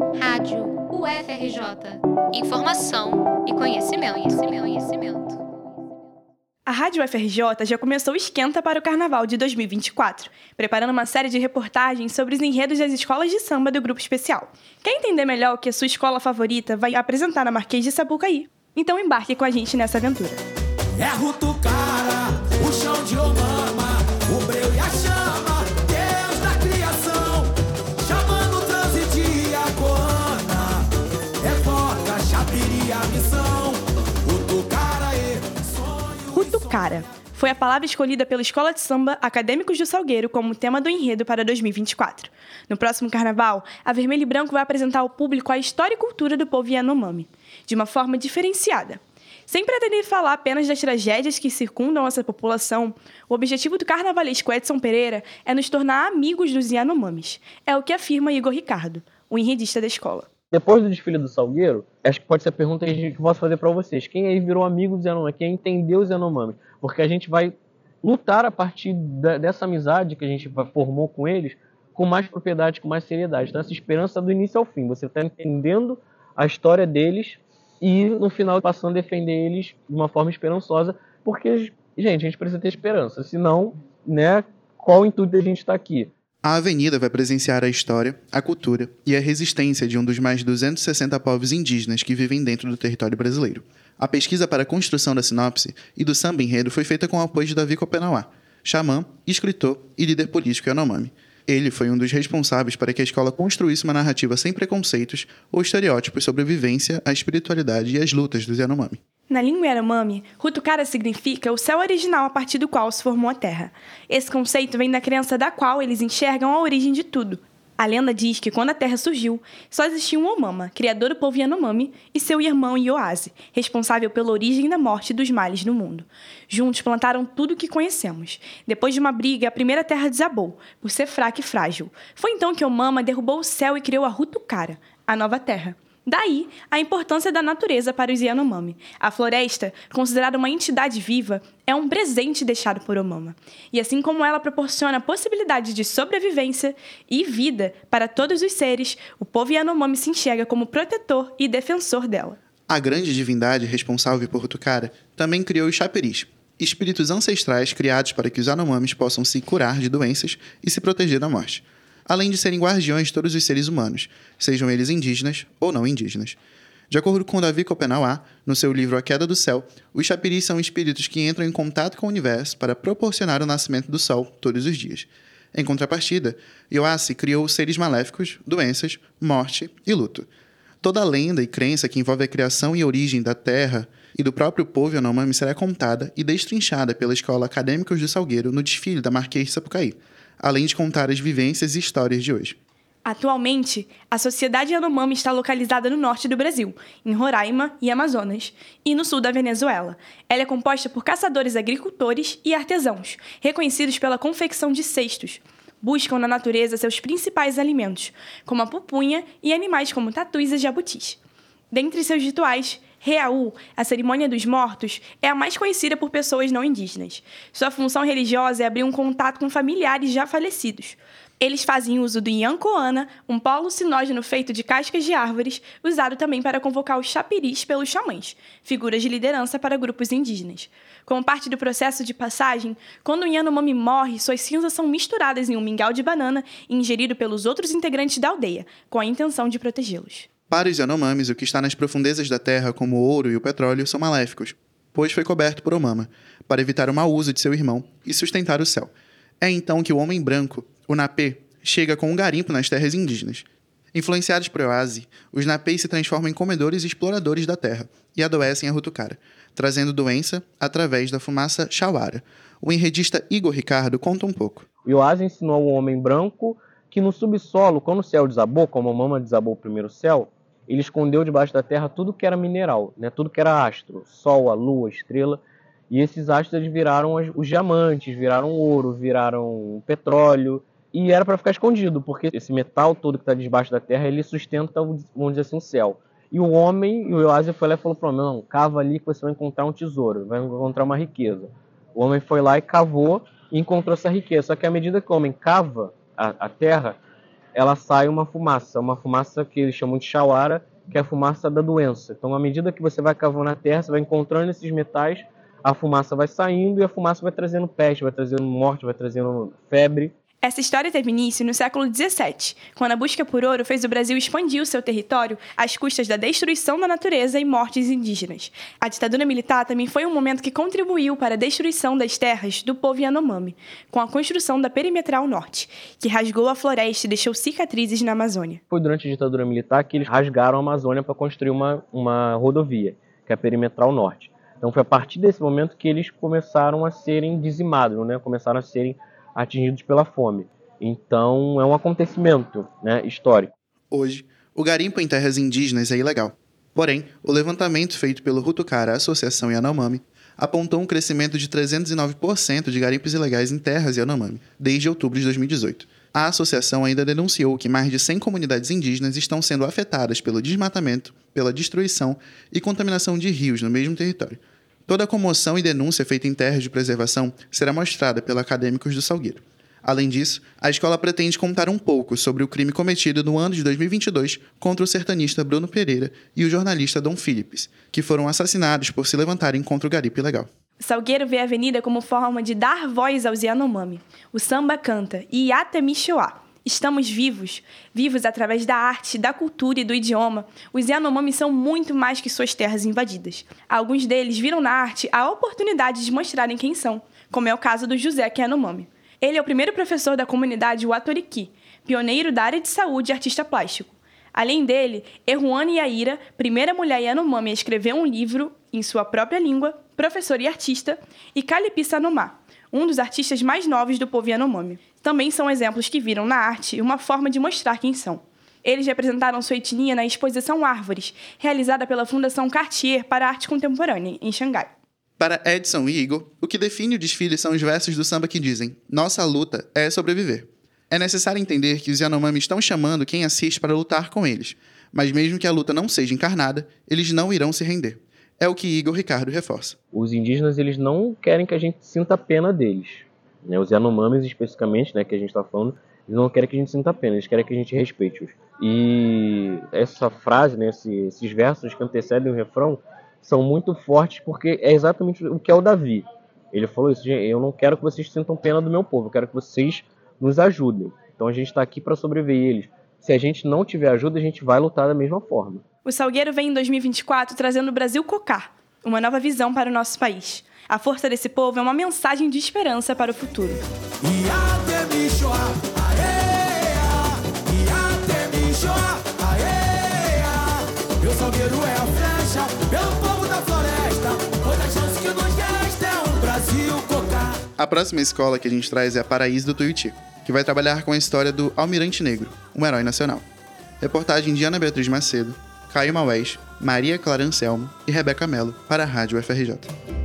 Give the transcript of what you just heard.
Rádio UFRJ. Informação e conhecimento, conhecimento, conhecimento. A Rádio UFRJ já começou o esquenta para o Carnaval de 2024, preparando uma série de reportagens sobre os enredos das escolas de samba do Grupo Especial. Quer entender melhor o que a sua escola favorita vai apresentar na Marquês de Sapucaí? Então embarque com a gente nessa aventura. É Rutucara, o chão de Obama, chapiri a missão, Rutucara e sonho. Rutucara foi a palavra escolhida pela Escola de Samba Acadêmicos do Salgueiro como tema do enredo para 2024. No próximo carnaval, a Vermelho e Branco vai apresentar ao público a história e cultura do povo Yanomami, de uma forma diferenciada. Sem pretender falar apenas das tragédias que circundam essa população, o objetivo do carnavalesco Edson Pereira é nos tornar amigos dos Yanomamis. É o que afirma Igor Ricardo, o enredista da escola. Depois do desfile do Salgueiro, acho que pode ser a pergunta que eu posso fazer para vocês. Quem aí virou amigo dos Yanomami? Quem entendeu os Yanomami? Porque a gente vai lutar a partir da, dessa amizade que a gente formou com eles com mais propriedade, com mais seriedade. Então, essa esperança do início ao fim. Você está entendendo a história deles e, no final, passando a defender eles de uma forma esperançosa, porque, gente, a gente precisa ter esperança. Senão, né, qual o intuito da gente estar aqui? A Avenida vai presenciar a história, a cultura e a resistência de um dos mais de 260 povos indígenas que vivem dentro do território brasileiro. A pesquisa para a construção da sinopse e do samba enredo foi feita com o apoio de Davi Copenauá, xamã, escritor e líder político Yanomami. Ele foi um dos responsáveis para que a escola construísse uma narrativa sem preconceitos ou estereótipos sobre a vivência, a espiritualidade e as lutas dos Yanomami. Na língua Yanomami, Rutucara significa o céu original a partir do qual se formou a Terra. Esse conceito vem da crença da qual eles enxergam a origem de tudo. A lenda diz que quando a Terra surgiu, só existia um Omama, criador do povo Yanomami, e seu irmão Ioase, responsável pela origem da morte dos males no mundo. Juntos plantaram tudo o que conhecemos. Depois de uma briga, a primeira terra desabou, por ser fraca e frágil. Foi então que Omama derrubou o céu e criou a Rutucara, a nova terra. Daí, a importância da natureza para os Yanomami. A floresta, considerada uma entidade viva, é um presente deixado por Omama. E assim como ela proporciona a possibilidade de sobrevivência e vida para todos os seres, o povo Yanomami se enxerga como protetor e defensor dela. A grande divindade responsável por Rutucara também criou os chaperis, espíritos ancestrais criados para que os Yanomamis possam se curar de doenças e se proteger da morte além de serem guardiões de todos os seres humanos, sejam eles indígenas ou não indígenas. De acordo com Davi Copenauá, no seu livro A Queda do Céu, os chapiris são espíritos que entram em contato com o universo para proporcionar o nascimento do sol todos os dias. Em contrapartida, Yoassi criou seres maléficos, doenças, morte e luto. Toda a lenda e crença que envolve a criação e origem da Terra e do próprio povo Yanomami será contada e destrinchada pela Escola Acadêmicos de Salgueiro no desfile da Marquês de Sapucaí além de contar as vivências e histórias de hoje. Atualmente, a sociedade Yanomami está localizada no norte do Brasil, em Roraima e Amazonas, e no sul da Venezuela. Ela é composta por caçadores agricultores e artesãos, reconhecidos pela confecção de cestos. Buscam na natureza seus principais alimentos, como a pupunha e animais como tatus e jabutis. Dentre seus rituais, Reaú, a cerimônia dos mortos, é a mais conhecida por pessoas não indígenas. Sua função religiosa é abrir um contato com familiares já falecidos. Eles fazem uso do Yancoana, um polo sinógeno feito de cascas de árvores, usado também para convocar os chapiris pelos xamãs, figuras de liderança para grupos indígenas. Como parte do processo de passagem, quando o Yanomami morre, suas cinzas são misturadas em um mingau de banana e ingerido pelos outros integrantes da aldeia, com a intenção de protegê-los. Para os Yanomamis, o que está nas profundezas da terra, como o ouro e o petróleo, são maléficos, pois foi coberto por Omama, para evitar o mau uso de seu irmão e sustentar o céu. É então que o homem branco, o Napê, chega com um garimpo nas terras indígenas. Influenciados por Oase, os Napês se transformam em comedores e exploradores da terra e adoecem a Rutucara, trazendo doença através da fumaça chauara. O enredista Igor Ricardo conta um pouco. O Oase ensinou ao homem branco que no subsolo, quando o céu desabou, como a mama desabou o primeiro céu, ele escondeu debaixo da terra tudo que era mineral, né? tudo que era astro, sol, a lua, estrela. E esses astros viraram os diamantes, viraram ouro, viraram petróleo. E era para ficar escondido, porque esse metal todo que está debaixo da terra, ele sustenta, vamos dizer assim, o céu. E o homem, e o Eoásia foi lá e falou para não, cava ali que você vai encontrar um tesouro, vai encontrar uma riqueza. O homem foi lá e cavou e encontrou essa riqueza. Só que à medida que o homem cava a, a terra, ela sai uma fumaça, uma fumaça que eles chamam de chauara, que é a fumaça da doença. Então, à medida que você vai cavando na terra, você vai encontrando esses metais, a fumaça vai saindo e a fumaça vai trazendo peste, vai trazendo morte, vai trazendo febre. Essa história teve início no século XVII, quando a busca por ouro fez o Brasil expandir o seu território às custas da destruição da natureza e mortes indígenas. A ditadura militar também foi um momento que contribuiu para a destruição das terras do povo Yanomami, com a construção da Perimetral Norte, que rasgou a floresta e deixou cicatrizes na Amazônia. Foi durante a ditadura militar que eles rasgaram a Amazônia para construir uma, uma rodovia, que é a Perimetral Norte. Então foi a partir desse momento que eles começaram a serem dizimados, né? começaram a serem atingidos pela fome. Então é um acontecimento né, histórico. Hoje, o garimpo em terras indígenas é ilegal. Porém, o levantamento feito pelo Rutucara Associação Yanomami apontou um crescimento de 309% de garimpos ilegais em terras Yanomami desde outubro de 2018. A associação ainda denunciou que mais de 100 comunidades indígenas estão sendo afetadas pelo desmatamento, pela destruição e contaminação de rios no mesmo território. Toda a comoção e denúncia feita em terras de preservação será mostrada pelos acadêmicos do Salgueiro. Além disso, a escola pretende contar um pouco sobre o crime cometido no ano de 2022 contra o sertanista Bruno Pereira e o jornalista Dom Philips, que foram assassinados por se levantarem contra o garipo ilegal. Salgueiro vê a avenida como forma de dar voz aos Yanomami. O samba canta Iata Michoá. Estamos vivos, vivos através da arte, da cultura e do idioma. Os Yanomami são muito mais que suas terras invadidas. Alguns deles viram na arte a oportunidade de mostrarem quem são, como é o caso do José Yanomami. Ele é o primeiro professor da comunidade Watoriki, pioneiro da área de saúde e artista plástico. Além dele, Erruane Yaira, primeira mulher Yanomami a escrever um livro em sua própria língua, professor e artista, e Kalipi Sanomá, um dos artistas mais novos do povo Yanomami. Também são exemplos que viram na arte uma forma de mostrar quem são. Eles representaram sua etnia na exposição Árvores, realizada pela Fundação Cartier para a Arte Contemporânea, em Xangai. Para Edson e Igor, o que define o desfile são os versos do samba que dizem: Nossa luta é sobreviver. É necessário entender que os Yanomami estão chamando quem assiste para lutar com eles, mas mesmo que a luta não seja encarnada, eles não irão se render. É o que Igor Ricardo reforça. Os indígenas eles não querem que a gente sinta pena deles. Né? Os Yanomamis especificamente, né, que a gente está falando, eles não querem que a gente sinta pena, eles querem que a gente respeite-os. E essa frase, né, esses versos que antecedem o refrão, são muito fortes porque é exatamente o que é o Davi. Ele falou isso, eu não quero que vocês sintam pena do meu povo, eu quero que vocês nos ajudem. Então a gente está aqui para sobreviver eles. Se a gente não tiver ajuda, a gente vai lutar da mesma forma. O Salgueiro vem em 2024 trazendo o Brasil Cocar, uma nova visão para o nosso país. A força desse povo é uma mensagem de esperança para o futuro. A. A próxima escola que a gente traz é a Paraíso do Tuiuti, que vai trabalhar com a história do Almirante Negro, um herói nacional. Reportagem de Ana Beatriz Macedo, Caio Maués, Maria Clara Anselmo e Rebeca Mello para a Rádio FRJ.